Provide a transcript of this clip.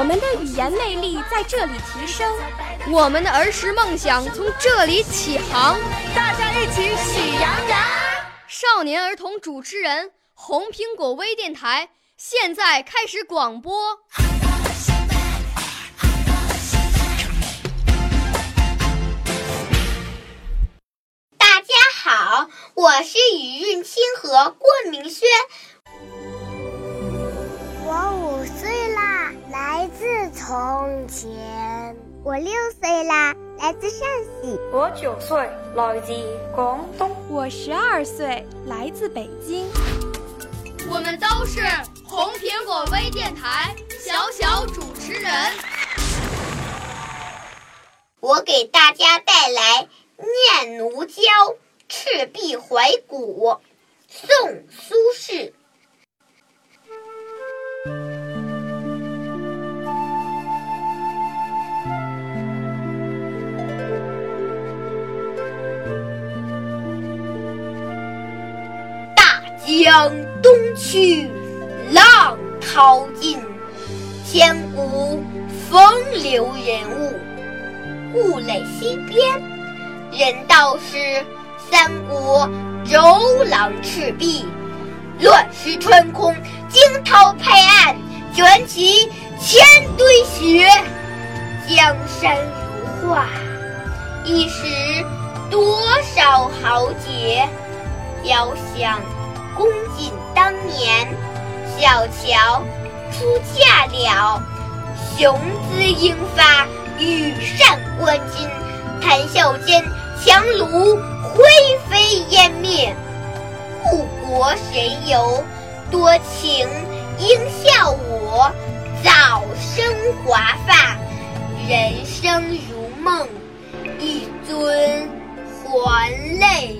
我们的语言魅力在这里提升，我们的儿时梦想从这里起航。大家一起喜羊羊。少年儿童主持人，红苹果微电台。现在开始广播。大家好，我是雨润清河郭明轩。从前。我六岁啦，来自陕西。我九岁，来自广东。我十二岁，来自北京。我们都是红苹果微电台小小主持人。我给大家带来《念奴娇·赤壁怀古》，宋·苏轼。江。东去，浪淘尽，千古风流人物。故垒西边，人道是三国周郎赤壁。乱石穿空，惊涛拍岸，卷起千堆雪。江山如画，一时多少豪杰。遥想。公瑾当年，小乔出嫁了，雄姿英发，羽扇纶巾，谈笑间，樯橹灰飞烟灭。故国神游，多情应笑我，早生华发，人生如梦，一尊还酹